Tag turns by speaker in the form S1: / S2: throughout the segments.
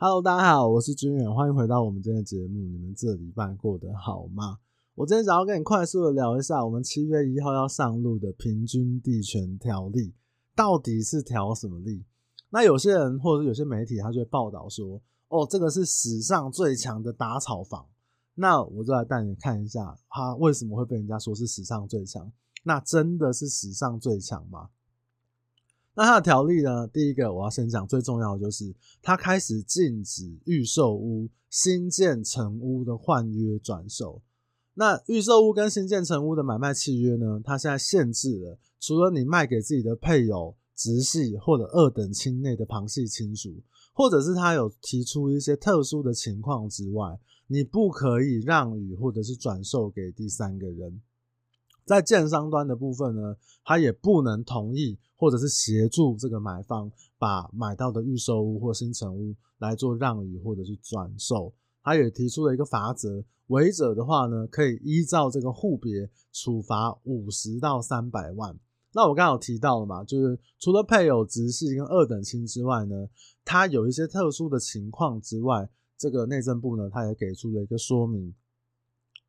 S1: Hello，大家好，我是军远，欢迎回到我们今天的节目。你们这礼拜过得好吗？我今天想要跟你快速的聊一下，我们七月一号要上路的平均地权条例到底是条什么例？那有些人或者有些媒体，他就会报道说，哦，这个是史上最强的打草房。那我就来带你看一下，他为什么会被人家说是史上最强？那真的是史上最强吗？那它的条例呢？第一个我要先讲最重要的就是，它开始禁止预售屋新建成屋的换约转售。那预售屋跟新建成屋的买卖契约呢？它现在限制了，除了你卖给自己的配偶、直系或者二等亲内的旁系亲属，或者是他有提出一些特殊的情况之外，你不可以让与或者是转售给第三个人。在建商端的部分呢，他也不能同意。或者是协助这个买方把买到的预售屋或新成屋来做让与或者是转售，他也提出了一个法则，违者的话呢，可以依照这个户别处罚五十到三百万。那我刚刚有提到了嘛，就是除了配偶、直系跟二等亲之外呢，他有一些特殊的情况之外，这个内政部呢，他也给出了一个说明，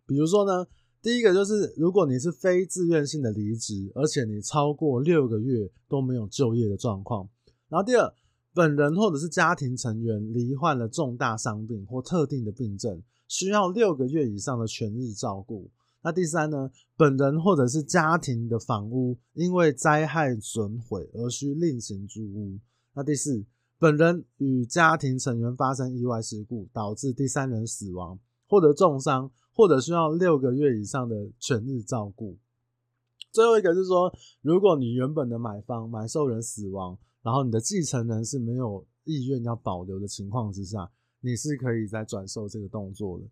S1: 比如说呢。第一个就是，如果你是非自愿性的离职，而且你超过六个月都没有就业的状况。然后第二，本人或者是家庭成员罹患了重大伤病或特定的病症，需要六个月以上的全日照顾。那第三呢，本人或者是家庭的房屋因为灾害损毁而需另行租屋。那第四，本人与家庭成员发生意外事故，导致第三人死亡或者重伤。或者需要六个月以上的全日照顾。最后一个是说，如果你原本的买方买受人死亡，然后你的继承人是没有意愿要保留的情况之下，你是可以再转售这个动作的。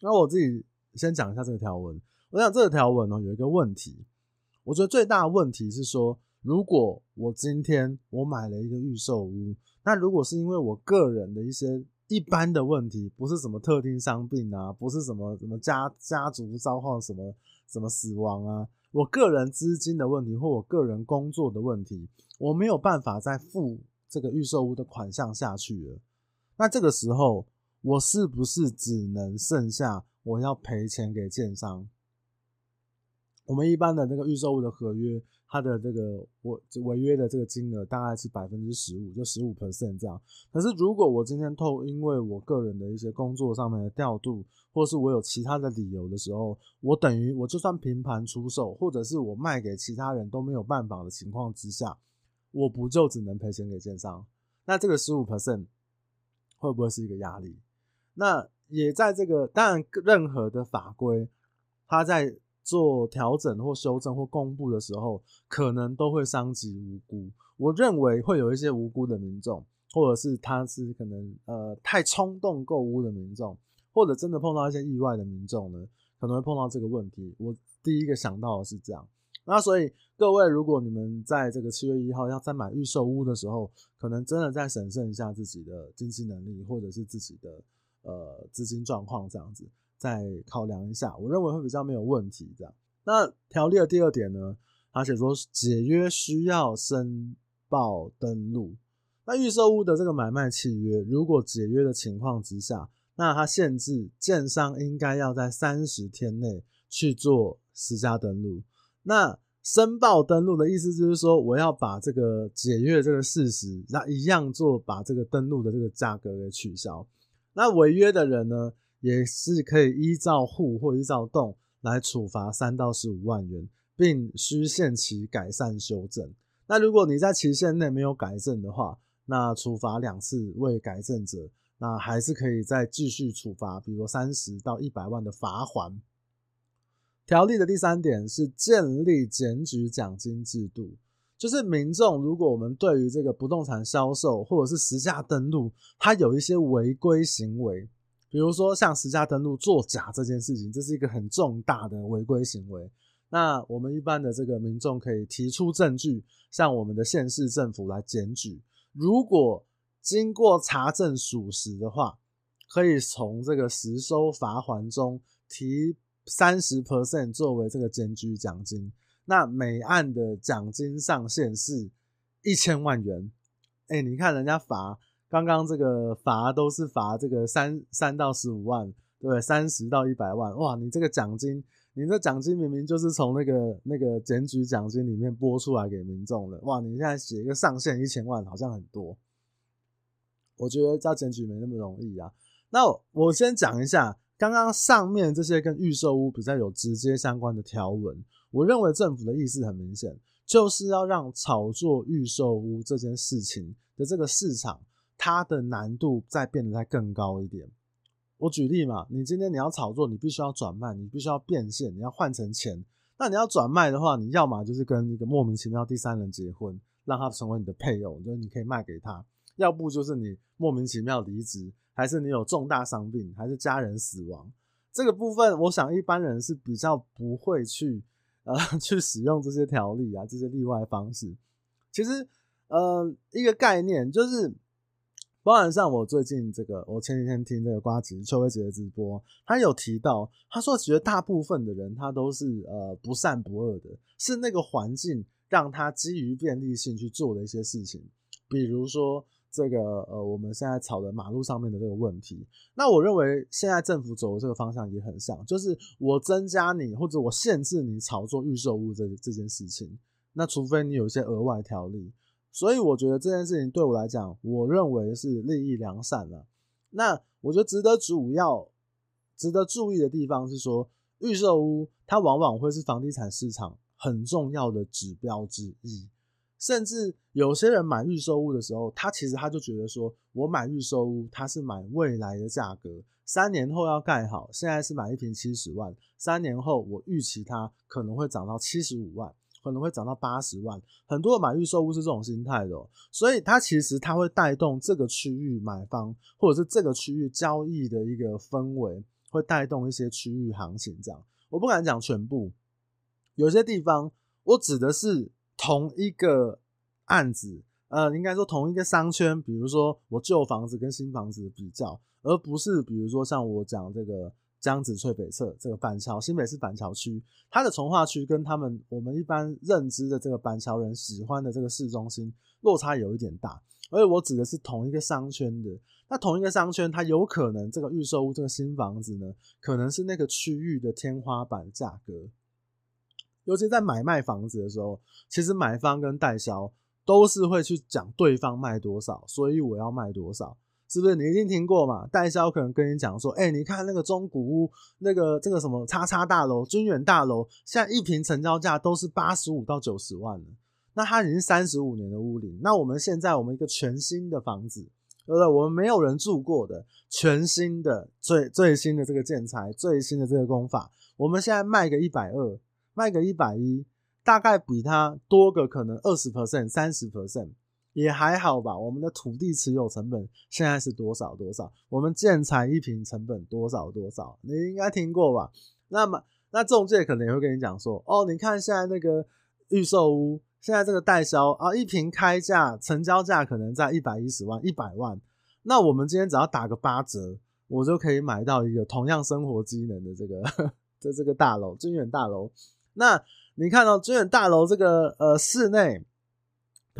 S1: 那我自己先讲一下这个条文。我想这个条文呢有一个问题，我觉得最大的问题是说，如果我今天我买了一个预售屋，那如果是因为我个人的一些一般的问题，不是什么特定伤病啊，不是什么什么家家族遭患什么什么死亡啊，我个人资金的问题或我个人工作的问题，我没有办法再付这个预售屋的款项下去了。那这个时候，我是不是只能剩下我要赔钱给建商？我们一般的那个预售物的合约，它的这个违违约的这个金额大概是百分之十五，就十五 percent 这样。可是如果我今天透，因为我个人的一些工作上面的调度，或是我有其他的理由的时候，我等于我就算平盘出售，或者是我卖给其他人都没有办法的情况之下，我不就只能赔钱给建商？那这个十五 percent 会不会是一个压力？那也在这个当然任何的法规，它在。做调整或修正或公布的时候，可能都会伤及无辜。我认为会有一些无辜的民众，或者是他是可能呃太冲动购屋的民众，或者真的碰到一些意外的民众呢，可能会碰到这个问题。我第一个想到的是这样。那所以各位，如果你们在这个七月一号要再买预售屋的时候，可能真的再审慎一下自己的经济能力，或者是自己的呃资金状况这样子。再考量一下，我认为会比较没有问题。这样，那条例的第二点呢，他写说解约需要申报登录。那预售屋的这个买卖契约，如果解约的情况之下，那它限制建商应该要在三十天内去做实价登录。那申报登录的意思就是说，我要把这个解约这个事实，那一样做把这个登录的这个价格给取消。那违约的人呢，也是可以依照户或依照栋来处罚三到十五万元，并需限期改善修正。那如果你在期限内没有改正的话，那处罚两次未改正者，那还是可以再继续处罚，比如三十到一百万的罚锾。条例的第三点是建立检举奖金制度，就是民众如果我们对于这个不动产销售或者是实价登录，它有一些违规行为。比如说像实价登录作假这件事情，这是一个很重大的违规行为。那我们一般的这个民众可以提出证据，向我们的县市政府来检举。如果经过查证属实的话，可以从这个实收罚锾中提三十 percent 作为这个检举奖金。那每案的奖金上限是一千万元。哎，你看人家罚。刚刚这个罚都是罚这个三三到十五万，对不对？三十到一百万，哇！你这个奖金，你这奖金明明就是从那个那个检举奖金里面拨出来给民众的，哇！你现在写一个上限一千万，好像很多。我觉得要检举没那么容易啊。那我先讲一下刚刚上面这些跟预售屋比较有直接相关的条文，我认为政府的意思很明显，就是要让炒作预售屋这件事情的这个市场。它的难度再变得再更高一点。我举例嘛，你今天你要炒作，你必须要转卖，你必须要变现，你要换成钱。那你要转卖的话，你要么就是跟一个莫名其妙第三人结婚，让他成为你的配偶，就是你可以卖给他；要不就是你莫名其妙离职，还是你有重大伤病，还是家人死亡。这个部分，我想一般人是比较不会去呃 去使用这些条例啊，这些例外方式。其实呃一个概念就是。包含上，我最近这个，我前几天听这个瓜子邱威杰的直播，他有提到，他说觉得大部分的人他都是呃不善不恶的，是那个环境让他基于便利性去做的一些事情，比如说这个呃我们现在吵的马路上面的这个问题。那我认为现在政府走的这个方向也很像，就是我增加你或者我限制你炒作预售物这这件事情，那除非你有一些额外条例。所以我觉得这件事情对我来讲，我认为是利益良善了。那我觉得值得主要、值得注意的地方是说，预售屋它往往会是房地产市场很重要的指标之一。甚至有些人买预售屋的时候，他其实他就觉得说，我买预售屋，他是买未来的价格，三年后要盖好，现在是买一平七十万，三年后我预期它可能会涨到七十五万。可能会涨到八十万，很多的买预售屋是这种心态的，所以它其实它会带动这个区域买方或者是这个区域交易的一个氛围，会带动一些区域行情。这样，我不敢讲全部，有些地方我指的是同一个案子，呃，应该说同一个商圈，比如说我旧房子跟新房子比较，而不是比如说像我讲这个。江子翠北侧这个板桥新北市板桥区，它的从化区跟他们我们一般认知的这个板桥人喜欢的这个市中心落差有一点大，而且我指的是同一个商圈的，那同一个商圈，它有可能这个预售屋这个新房子呢，可能是那个区域的天花板价格，尤其在买卖房子的时候，其实买方跟代销都是会去讲对方卖多少，所以我要卖多少。是不是你一定听过嘛？代销可能跟你讲说，哎、你看那个中古屋，那个这个什么叉叉大楼、君远大楼，现在一平成交价都是八十五到九十万了。那它已经三十五年的屋龄，那我们现在我们一个全新的房子，对不对？我们没有人住过的，全新的最最新的这个建材，最新的这个工法，我们现在卖个一百二，卖个一百一，大概比它多个可能二十 percent、三十 percent。也还好吧，我们的土地持有成本现在是多少多少？我们建材一平成本多少多少？你应该听过吧？那么那中介可能也会跟你讲说，哦，你看现在那个预售屋，现在这个代销啊，一平开价成交价可能在一百一十万、一百万。那我们今天只要打个八折，我就可以买到一个同样生活机能的这个的这个大楼，君远大楼。那你看到君远大楼这个呃室内。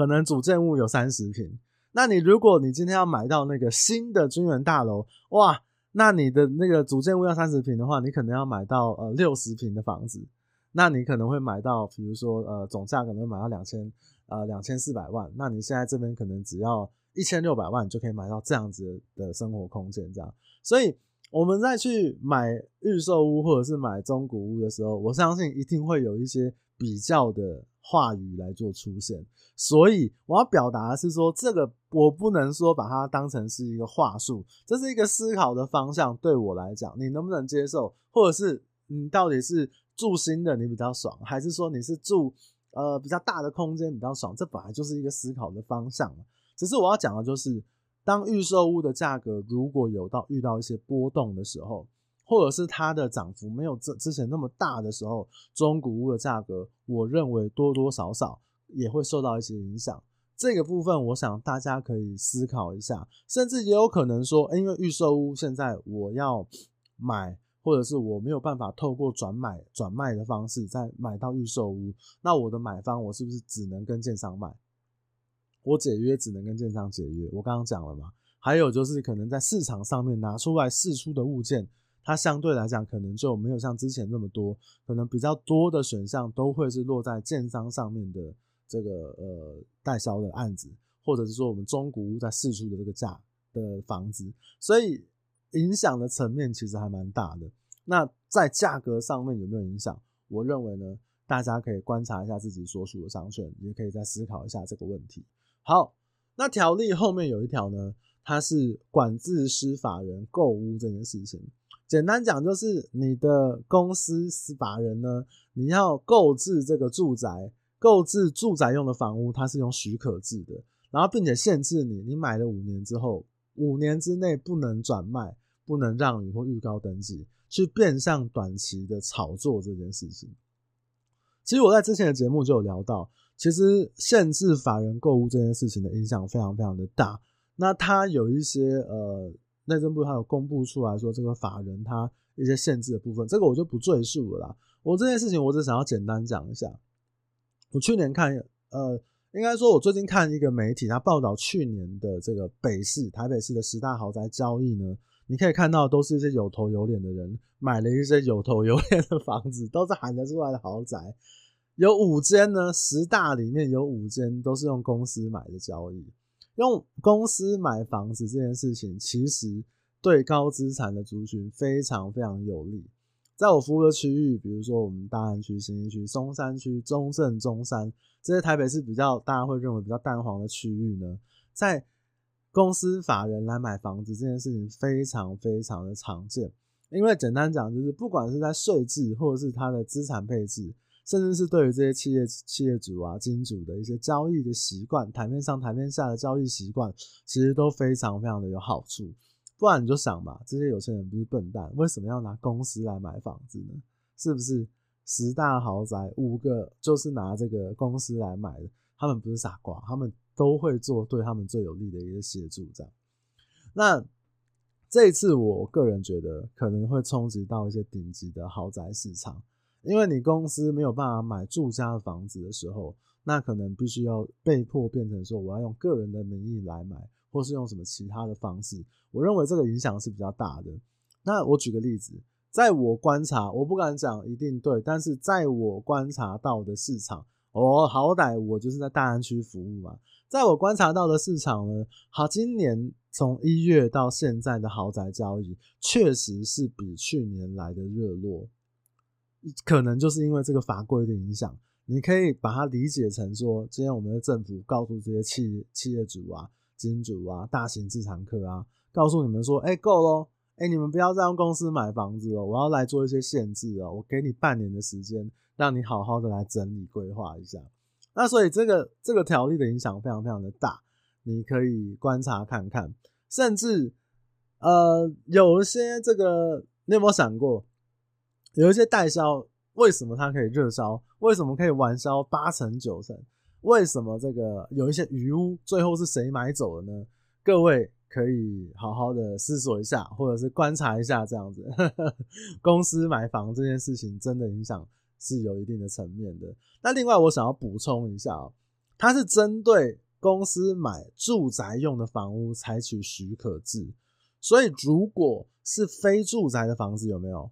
S1: 可能主建物有三十平，那你如果你今天要买到那个新的君远大楼，哇，那你的那个主建物要三十平的话，你可能要买到呃六十平的房子，那你可能会买到，比如说呃总价可能买到两千呃两千四百万，那你现在这边可能只要一千六百万就可以买到这样子的生活空间，这样，所以我们再去买预售屋或者是买中古屋的时候，我相信一定会有一些比较的。话语来做出现，所以我要表达的是说，这个我不能说把它当成是一个话术，这是一个思考的方向。对我来讲，你能不能接受，或者是你到底是住新的你比较爽，还是说你是住呃比较大的空间比较爽？这本来就是一个思考的方向。只是我要讲的就是，当预售屋的价格如果有到遇到一些波动的时候。或者是它的涨幅没有之之前那么大的时候，中古屋的价格，我认为多多少少也会受到一些影响。这个部分，我想大家可以思考一下，甚至也有可能说，因为预售屋现在我要买，或者是我没有办法透过转买转卖的方式再买到预售屋，那我的买方我是不是只能跟建商买？我解约只能跟建商解约。我刚刚讲了嘛，还有就是可能在市场上面拿出来试出的物件，它相对来讲可能就没有像之前那么多，可能比较多的选项都会是落在建商上面的这个呃代销的案子，或者是说我们中古屋在市出的这个价的房子，所以影响的层面其实还蛮大的。那在价格上面有没有影响？我认为呢，大家可以观察一下自己所属的商圈，也可以再思考一下这个问题。好，那条例后面有一条呢，它是管制司法人购屋这件事情。简单讲，就是你的公司司法人呢，你要购置这个住宅，购置住宅用的房屋，它是用许可制的，然后并且限制你，你买了五年之后，五年之内不能转卖，不能让你或预告登记。去变相短期的炒作这件事情，其实我在之前的节目就有聊到，其实限制法人购物这件事情的影响非常非常的大。那它有一些呃，内政部他有公布出来说，这个法人他一些限制的部分，这个我就不赘述了啦。我这件事情我只想要简单讲一下。我去年看呃，应该说我最近看一个媒体，他报道去年的这个北市台北市的十大豪宅交易呢。你可以看到，都是一些有头有脸的人买了一些有头有脸的房子，都是喊得出来的豪宅。有五间呢，十大里面有五间都是用公司买的交易。用公司买房子这件事情，其实对高资产的族群非常非常有利。在我服务的区域，比如说我们大安区、信义区、松山区、中正、中山这些台北市比较大家会认为比较淡黄的区域呢，在公司法人来买房子这件事情非常非常的常见，因为简单讲就是，不管是在税制或者是他的资产配置，甚至是对于这些企业企业主啊、金主的一些交易的习惯，台面上台面下的交易习惯，其实都非常非常的有好处。不然你就想嘛，这些有钱人不是笨蛋，为什么要拿公司来买房子呢？是不是十大豪宅五个就是拿这个公司来买的？他们不是傻瓜，他们。都会做对他们最有利的一个协助，这样。那这一次，我个人觉得可能会冲击到一些顶级的豪宅市场，因为你公司没有办法买住家的房子的时候，那可能必须要被迫变成说，我要用个人的名义来买，或是用什么其他的方式。我认为这个影响是比较大的。那我举个例子，在我观察，我不敢讲一定对，但是在我观察到的市场，我好歹我就是在大安区服务嘛。在我观察到的市场呢，好，今年从一月到现在的豪宅交易，确实是比去年来的热络，可能就是因为这个法规的影响。你可以把它理解成说，今天我们的政府告诉这些企企业主啊、金主啊、大型资产客啊，告诉你们说，哎、够咯，哎、你们不要再用公司买房子了，我要来做一些限制哦，我给你半年的时间，让你好好的来整理规划一下。那所以这个这个条例的影响非常非常的大，你可以观察看看，甚至呃有一些这个你有没有想过，有一些代销为什么它可以热销，为什么可以完销八成九成？为什么这个有一些余屋最后是谁买走的呢？各位可以好好的思索一下，或者是观察一下这样子，公司买房这件事情真的影响。是有一定的层面的。那另外，我想要补充一下哦，它是针对公司买住宅用的房屋采取许可制，所以如果是非住宅的房子，有没有？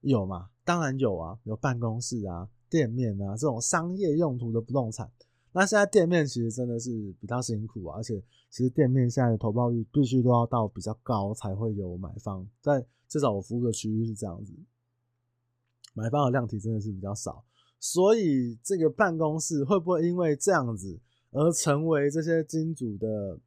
S1: 有吗？当然有啊，有办公室啊、店面啊这种商业用途的不动产。那现在店面其实真的是比较辛苦啊，而且其实店面现在的投报率必须都要到比较高才会有买方，在至少我服务的区域是这样子。买方的量体真的是比较少，所以这个办公室会不会因为这样子而成为这些金主的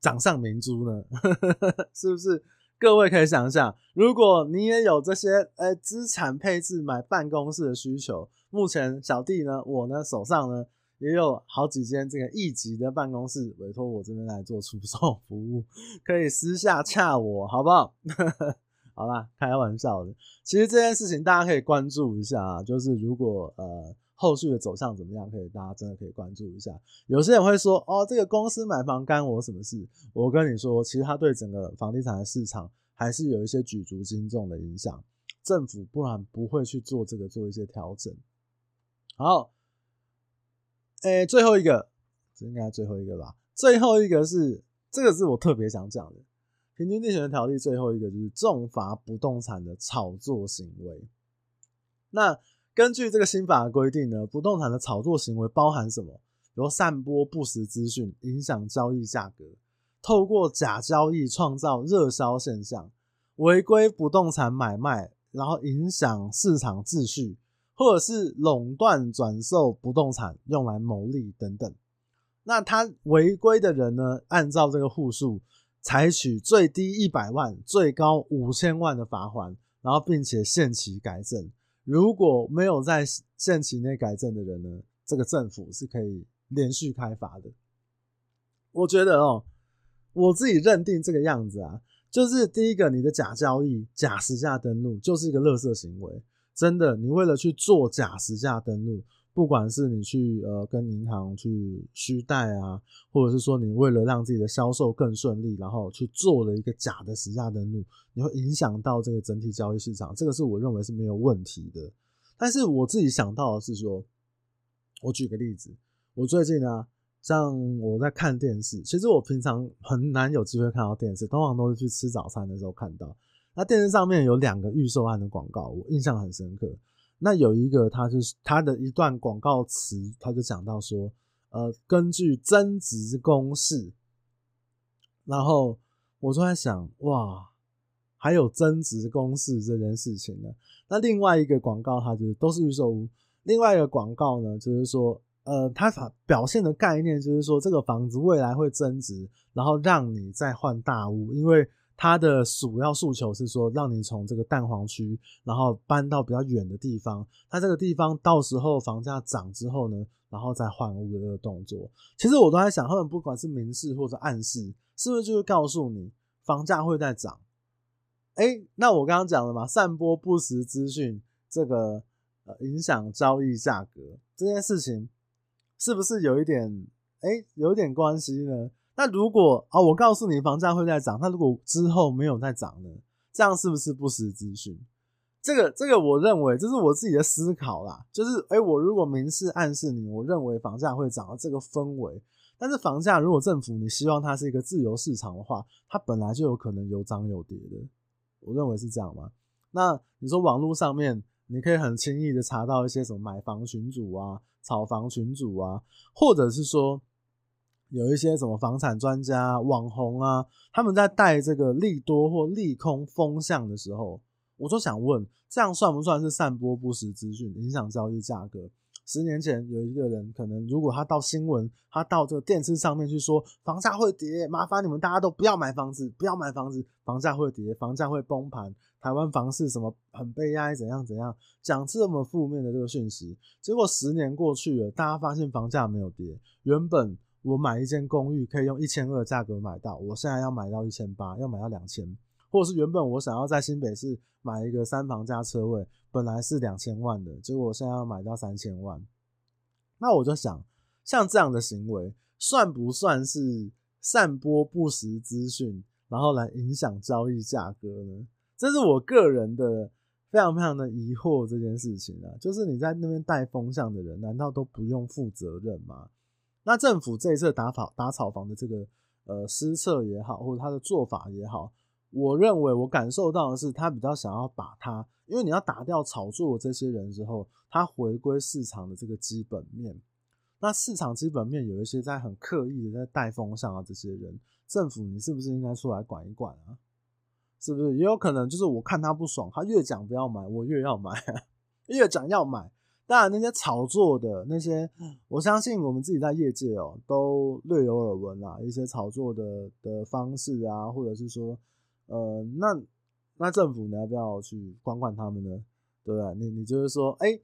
S1: 掌上明珠呢？是不是？各位可以想一下，如果你也有这些呃资产配置买办公室的需求，目前小弟呢，我呢手上呢也有好几间这个一级的办公室委托我这边来做出售服务，可以私下洽我，好不好？好啦，开玩笑的。其实这件事情大家可以关注一下啊，就是如果呃后续的走向怎么样，可以大家真的可以关注一下。有些人会说，哦，这个公司买房干我什么事？我跟你说，其实它对整个房地产的市场还是有一些举足轻重的影响。政府不然不会去做这个做一些调整。好，诶，最后一个，这应该最后一个吧？最后一个是。这个是我特别想讲的。平均地权条例最后一个就是重罚不动产的炒作行为。那根据这个新法的规定呢，不动产的炒作行为包含什么？比如散播不实资讯，影响交易价格，透过假交易创造热销现象，违规不动产买卖，然后影响市场秩序，或者是垄断转售不动产用来牟利等等。那他违规的人呢，按照这个户数，采取最低一百万、最高五千万的罚锾，然后并且限期改正。如果没有在限期内改正的人呢，这个政府是可以连续开罚的。我觉得哦，我自己认定这个样子啊。就是第一个，你的假交易、假实价登录就是一个垃圾行为。真的，你为了去做假实价登录，不管是你去呃跟银行去虚贷啊，或者是说你为了让自己的销售更顺利，然后去做了一个假的实价登录，你会影响到这个整体交易市场，这个是我认为是没有问题的。但是我自己想到的是说，我举个例子，我最近啊。像我在看电视，其实我平常很难有机会看到电视，通常都是去吃早餐的时候看到。那电视上面有两个预售案的广告，我印象很深刻。那有一个，他就是他的一段广告词，他就讲到说，呃，根据增值公式，然后我就在想，哇，还有增值公式这件事情呢？那另外一个广告，它就是都是预售屋，另外一个广告呢，就是说。呃，它表现的概念就是说，这个房子未来会增值，然后让你再换大屋，因为它的主要诉求是说，让你从这个蛋黄区，然后搬到比较远的地方。它这个地方到时候房价涨之后呢，然后再换屋的这个动作。其实我都在想，他们不管是明示或者暗示，是不是就是告诉你房价会在涨？哎，那我刚刚讲了嘛，散播不实资讯，这个呃影响交易价格这件事情。是不是有一点哎、有一点关系呢？那如果啊、我告诉你房价会再涨，那如果之后没有再涨呢？这样是不是不实资讯？这个这个，我认为这是我自己的思考啦。就是哎、我如果明示暗示你，我认为房价会涨的这个氛围，但是房价如果政府你希望它是一个自由市场的话，它本来就有可能有涨有跌的。我认为是这样吗。那你说网络上面，你可以很轻易的查到一些什么买房群组啊。炒房群组啊，或者是说有一些什么房产专家、网红啊，他们在带这个利多或利空风向的时候，我就想问，这样算不算是散播不实资讯，影响交易价格？十年前有一个人，可能如果他到新闻，他到这个电视上面去说房价会跌，麻烦你们大家都不要买房子，不要买房子，房价会跌，房价会崩盘，台湾房市什么很悲哀，怎样怎样，讲这么负面的这个讯息，结果十年过去了，大家发现房价没有跌，原本我买一间公寓可以用一千二的价格买到，我现在要买到一千八，要买到两千。或者是原本我想要在新北市买一个三房加车位，本来是两千万的，结果我现在要买到三千万。那我就想，像这样的行为算不算是散播不实资讯，然后来影响交易价格呢？这是我个人的非常非常的疑惑这件事情啊，就是你在那边带风向的人，难道都不用负责任吗？那政府这一次打炒打炒房的这个呃施策也好，或者他的做法也好。我认为我感受到的是，他比较想要把他，因为你要打掉炒作这些人之后，他回归市场的这个基本面。那市场基本面有一些在很刻意的在带风向啊，这些人，政府你是不是应该出来管一管啊？是不是也有可能就是我看他不爽，他越讲不要买，我越要买，越讲要买。当然那些炒作的那些，我相信我们自己在业界哦，都略有耳闻啦，一些炒作的的方式啊，或者是说。呃，那那政府你要不要去管管他们呢？对不对？你你就是说，哎、欸，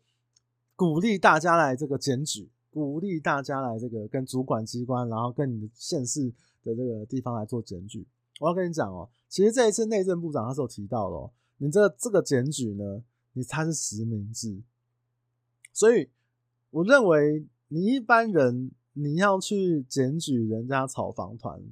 S1: 鼓励大家来这个检举，鼓励大家来这个跟主管机关，然后跟你的县市的这个地方来做检举。我要跟你讲哦，其实这一次内政部长他是有提到的哦，你这个、这个检举呢，你它是实名制，所以我认为你一般人你要去检举人家炒房团。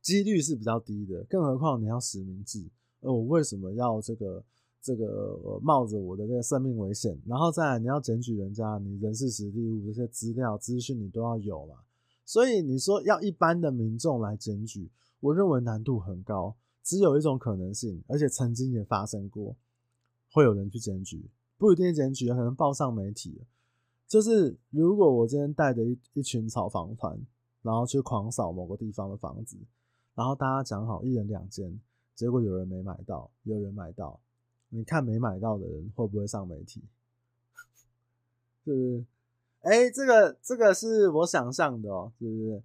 S1: 几率是比较低的，更何况你要实名制，而我为什么要这个这个冒着我的这个生命危险？然后再来你要检举人家，你人事实地物这些资料资讯你都要有嘛？所以你说要一般的民众来检举，我认为难度很高。只有一种可能性，而且曾经也发生过，会有人去检举，不一定检举，可能报上媒体。就是如果我今天带着一一群炒房团，然后去狂扫某个地方的房子，然后大家讲好一人两间，结果有人没买到，有人买到，你看没买到的人会不会上媒体？是不是？哎，这个这个是我想象的哦，是不是？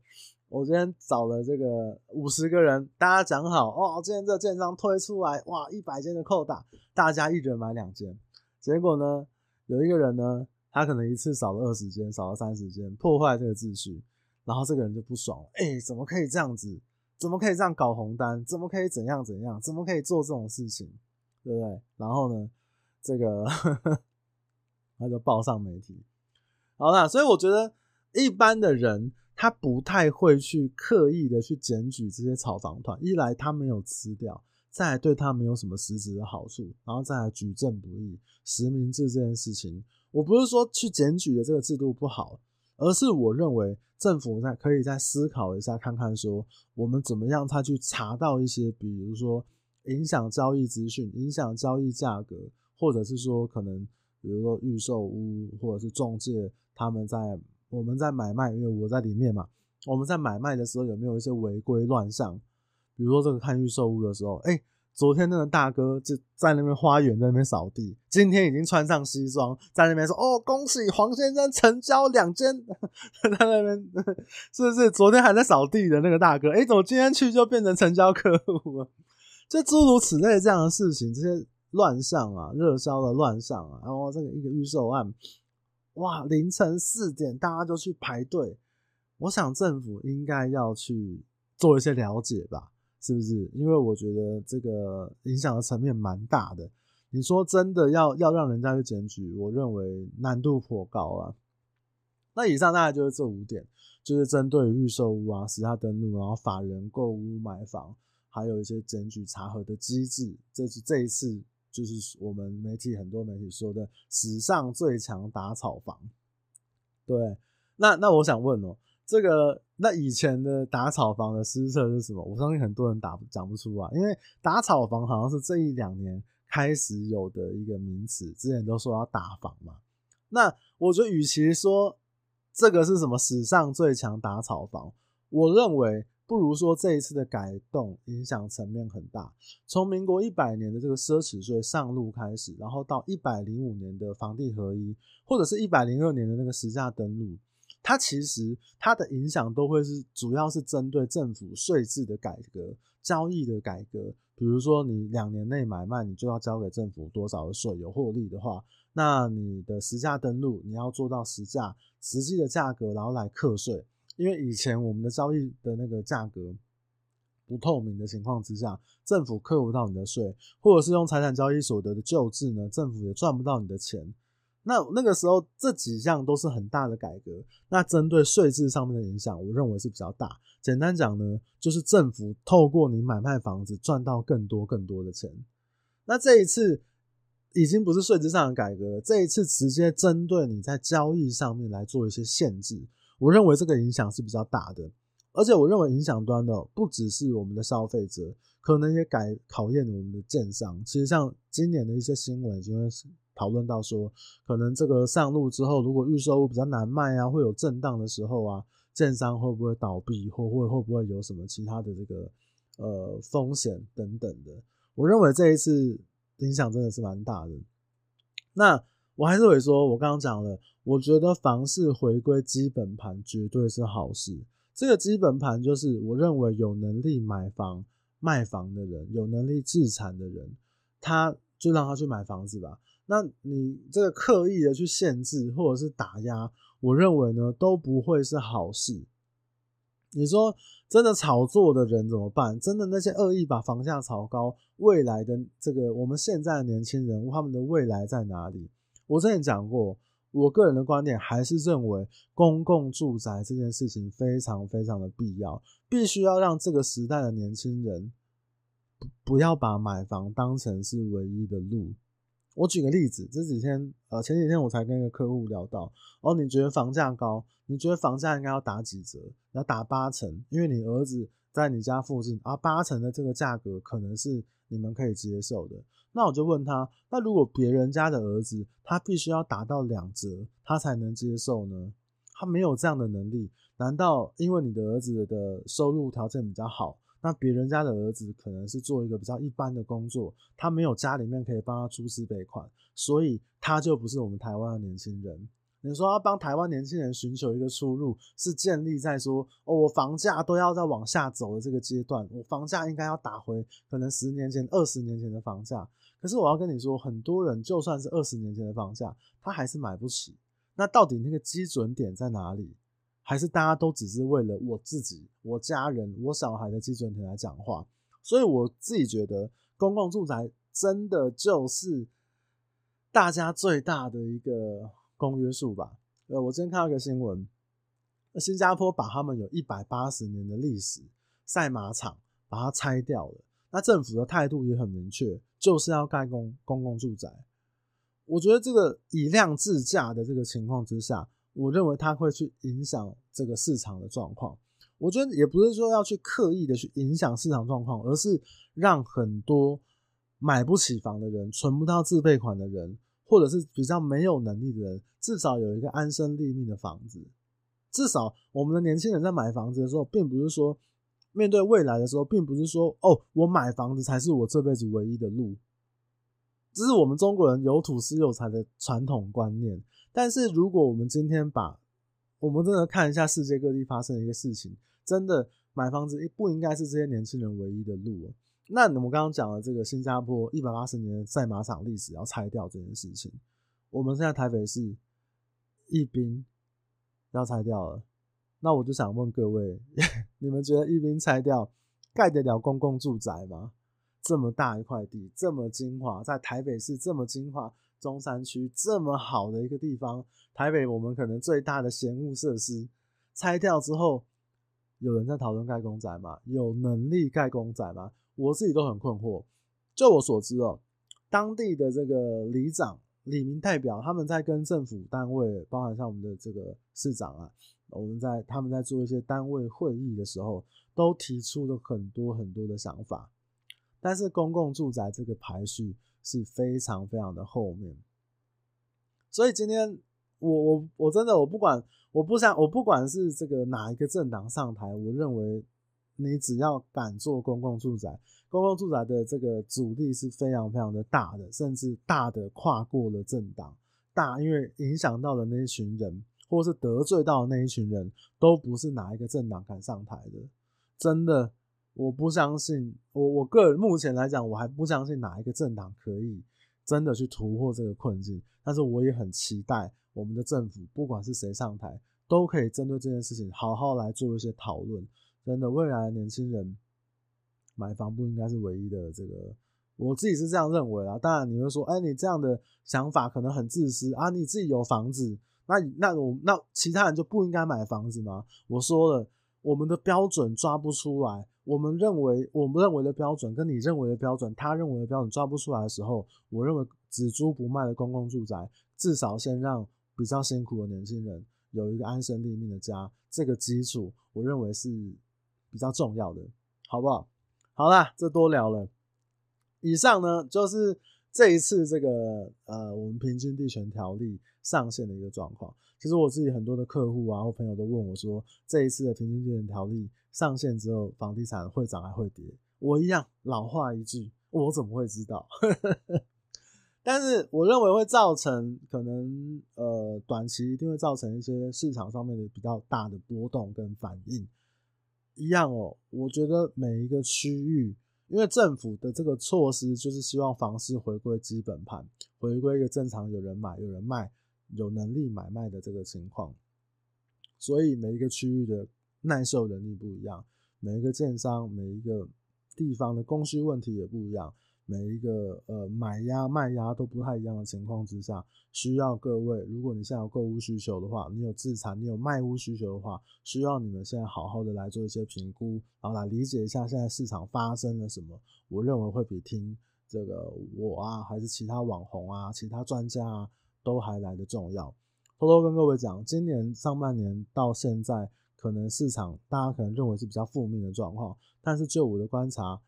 S1: 我今天找了这个五十个人，大家讲好哦。今天这建商推出来，哇，一百间的扣打，大家一人买两间。结果呢，有一个人呢，他可能一次扫了二十间，扫了三十间，破坏这个秩序。然后这个人就不爽了，哎，怎么可以这样子？怎么可以这样搞红单？怎么可以怎样怎样？怎么可以做这种事情？对不对？然后呢，这个呵呵 他就报上媒体。好啦，所以我觉得一般的人。他不太会去刻意的去检举这些炒房团，一来他没有吃掉，再来对他没有什么实质的好处，然后再来举证不义、实名制这件事情，我不是说去检举的这个制度不好，而是我认为政府在可以再思考一下，看看说我们怎么样他去查到一些，比如说影响交易资讯、影响交易价格，或者是说可能比如说预售屋或者是中介他们在。我们在买卖，因为我在里面嘛。我们在买卖的时候有没有一些违规乱象？比如说这个看预售屋的时候，哎，昨天那个大哥就在那边花园在那边扫地，今天已经穿上西装在那边说：“哦，恭喜黄先生成交两间。”在那边是不是？昨天还在扫地的那个大哥，哎，怎么今天去就变成成交客户了？就诸如此类这样的事情，这些乱象啊，热销的乱象啊，然后这个一个预售案。哇！凌晨四点，大家就去排队。我想政府应该要去做一些了解吧，是不是？因为我觉得这个影响的层面蛮大的。你说真的要要让人家去检举，我认为难度颇高啊。那以上大概就是这五点，就是针对预售屋啊、实价登录，然后法人购屋买房，还有一些检举查核的机制。这是这一次。就是我们媒体很多媒体说的史上最强打草房，对，那那我想问哦，这个那以前的打草房的施策是什么？我相信很多人打讲不出啊，因为打草房好像是这一两年开始有的一个名词，之前都说要打房嘛。那我觉得与其说这个是什么史上最强打草房，我认为。不如说这一次的改动影响层面很大。从民国一百年的这个奢侈税上路开始，然后到一百零五年的房地合一，或者是一百零二年的那个实价登录，它其实它的影响都会是主要是针对政府税制的改革、交易的改革。比如说你两年内买卖，你就要交给政府多少的税，有获利的话，那你的实价登录你要做到实价实际的价格，然后来课税。因为以前我们的交易的那个价格不透明的情况之下，政府课不到你的税，或者是用财产交易所得的旧制呢，政府也赚不到你的钱。那那个时候这几项都是很大的改革。那针对税制上面的影响，我认为是比较大。简单讲呢，就是政府透过你买卖房子赚到更多更多的钱。那这一次已经不是税制上的改革，这一次直接针对你在交易上面来做一些限制。我认为这个影响是比较大的，而且我认为影响端的不只是我们的消费者，可能也改考验我们的建商。其实像今年的一些新闻已经会讨论到说，可能这个上路之后，如果预售物比较难卖啊，会有震荡的时候啊，建商会不会倒闭，或会会不会有什么其他的这个呃风险等等的。我认为这一次影响真的是蛮大的。那我还是会说，我刚刚讲了。我觉得房市回归基本盘绝对是好事。这个基本盘就是我认为有能力买房卖房的人，有能力自产的人，他就让他去买房子吧。那你这个刻意的去限制或者是打压，我认为呢都不会是好事。你说真的炒作的人怎么办？真的那些恶意把房价炒高，未来的这个我们现在的年轻人，他们的未来在哪里？我之前讲过。我个人的观点还是认为，公共住宅这件事情非常非常的必要，必须要让这个时代的年轻人不不要把买房当成是唯一的路。我举个例子，这几天呃前几天我才跟一个客户聊到，哦，你觉得房价高，你觉得房价应该要打几折？要打八成，因为你儿子在你家附近，啊、八成的这个价格可能是你们可以接受的。那我就问他，那如果别人家的儿子他必须要打到两折，他才能接受呢？他没有这样的能力，难道因为你的儿子的收入条件比较好？那别人家的儿子可能是做一个比较一般的工作，他没有家里面可以帮他出资备款，所以他就不是我们台湾的年轻人。你说要帮台湾年轻人寻求一个出路，是建立在说哦，我房价都要再往下走的这个阶段，我房价应该要打回可能十年前、二十年前的房价。可是我要跟你说，很多人就算是二十年前的房价，他还是买不起。那到底那个基准点在哪里？还是大家都只是为了我自己、我家人、我小孩的基准点来讲话，所以我自己觉得公共住宅真的就是大家最大的一个公约数吧。呃，我今天看到一个新闻，新加坡把他们有一百八十年的历史赛马场把它拆掉了，那政府的态度也很明确，就是要盖公公共住宅。我觉得这个以量制价的这个情况之下。我认为它会去影响这个市场的状况。我觉得也不是说要去刻意的去影响市场状况，而是让很多买不起房的人、存不到自备款的人，或者是比较没有能力的人，至少有一个安身立命的房子。至少我们的年轻人在买房子的时候，并不是说面对未来的时候，并不是说哦，我买房子才是我这辈子唯一的路。这是我们中国人有土斯有财的传统观念。但是，如果我们今天把我们真的看一下世界各地发生的一个事情，真的买房子不应该是这些年轻人唯一的路。那我们刚刚讲的这个新加坡一百八十年赛马场历史要拆掉这件事情，我们现在台北市一兵要拆掉了，那我就想问各位，你们觉得一兵拆掉盖得了公共住宅吗？这么大一块地，这么精华，在台北市这么精华。中山区这么好的一个地方，台北我们可能最大的嫌物设施拆掉之后，有人在讨论盖公仔吗？有能力盖公仔吗？我自己都很困惑。就我所知哦，当地的这个里长、里民代表，他们在跟政府单位，包含像我们的这个市长啊，我们在他们在做一些单位会议的时候，都提出了很多很多的想法，但是公共住宅这个排序。是非常非常的后面，所以今天我我我真的我不管我不想我不管是这个哪一个政党上台，我认为你只要敢做公共住宅，公共住宅的这个阻力是非常非常的大的，甚至大的跨过了政党，大因为影响到的那一群人，或是得罪到的那一群人都不是哪一个政党敢上台的，真的。我不相信，我我个人目前来讲，我还不相信哪一个政党可以真的去突破这个困境。但是我也很期待我们的政府，不管是谁上台，都可以针对这件事情好好来做一些讨论。真的，未来的年轻人买房不应该是唯一的这个，我自己是这样认为啊。当然你会说，哎，你这样的想法可能很自私啊，你自己有房子，那那我那其他人就不应该买房子吗？我说了，我们的标准抓不出来。我们认为，我们认为的标准跟你认为的标准，他认为的标准抓不出来的时候，我认为只租不卖的公共住宅，至少先让比较辛苦的年轻人有一个安身立命的家，这个基础，我认为是比较重要的，好不好？好啦，这多聊了。以上呢，就是这一次这个呃，我们平均地权条例上线的一个状况。其实我自己很多的客户啊或朋友都问我说，这一次的平均地权条例。上线之后，房地产会涨还会跌？我一样老话一句，我怎么会知道？但是我认为会造成可能呃短期一定会造成一些市场上面的比较大的波动跟反应。一样哦，我觉得每一个区域，因为政府的这个措施就是希望房市回归基本盘，回归一个正常有人买有人卖有能力买卖的这个情况，所以每一个区域的。耐受能力不一样，每一个建商、每一个地方的供需问题也不一样，每一个呃买压卖压都不太一样的情况之下，需要各位，如果你现在有购屋需求的话，你有自产，你有卖屋需求的话，需要你们现在好好的来做一些评估，然后来理解一下现在市场发生了什么。我认为会比听这个我啊，还是其他网红啊、其他专家啊，都还来得重要。偷偷跟各位讲，今年上半年到现在，可能市场大家可能认为是比较负面的状况，但是就我的观察，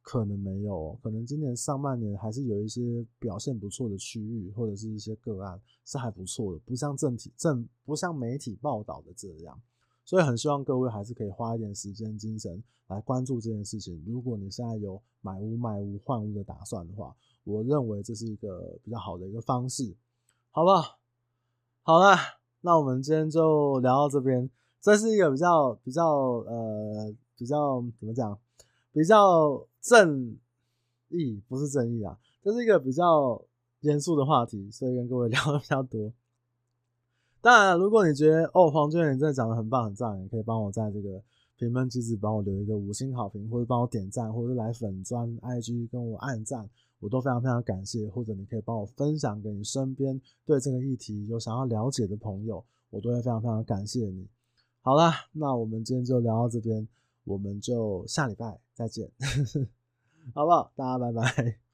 S1: 可能没有，可能今年上半年还是有一些表现不错的区域，或者是一些个案是还不错的，不像正体正不像媒体报道的这样。所以很希望各位还是可以花一点时间、精神来关注这件事情。如果你现在有买屋、卖屋、换屋的打算的话，我认为这是一个比较好的一个方式，好不好？好了，那我们今天就聊到这边。这是一个比较比较呃比较怎么讲？比较正义，不是正义啊，这是一个比较严肃的话题，所以跟各位 聊的比较多。当然，如果你觉得哦，黄军远你真的讲的很棒很赞，也可以帮我在这个评论机制帮我留一个五星好评，或者帮我点赞，或者来粉专 IG 跟我按赞，我都非常非常感谢。或者你可以帮我分享给你身边对这个议题有想要了解的朋友，我都会非常非常感谢你。好啦，那我们今天就聊到这边，我们就下礼拜再见，好不好？大家拜拜。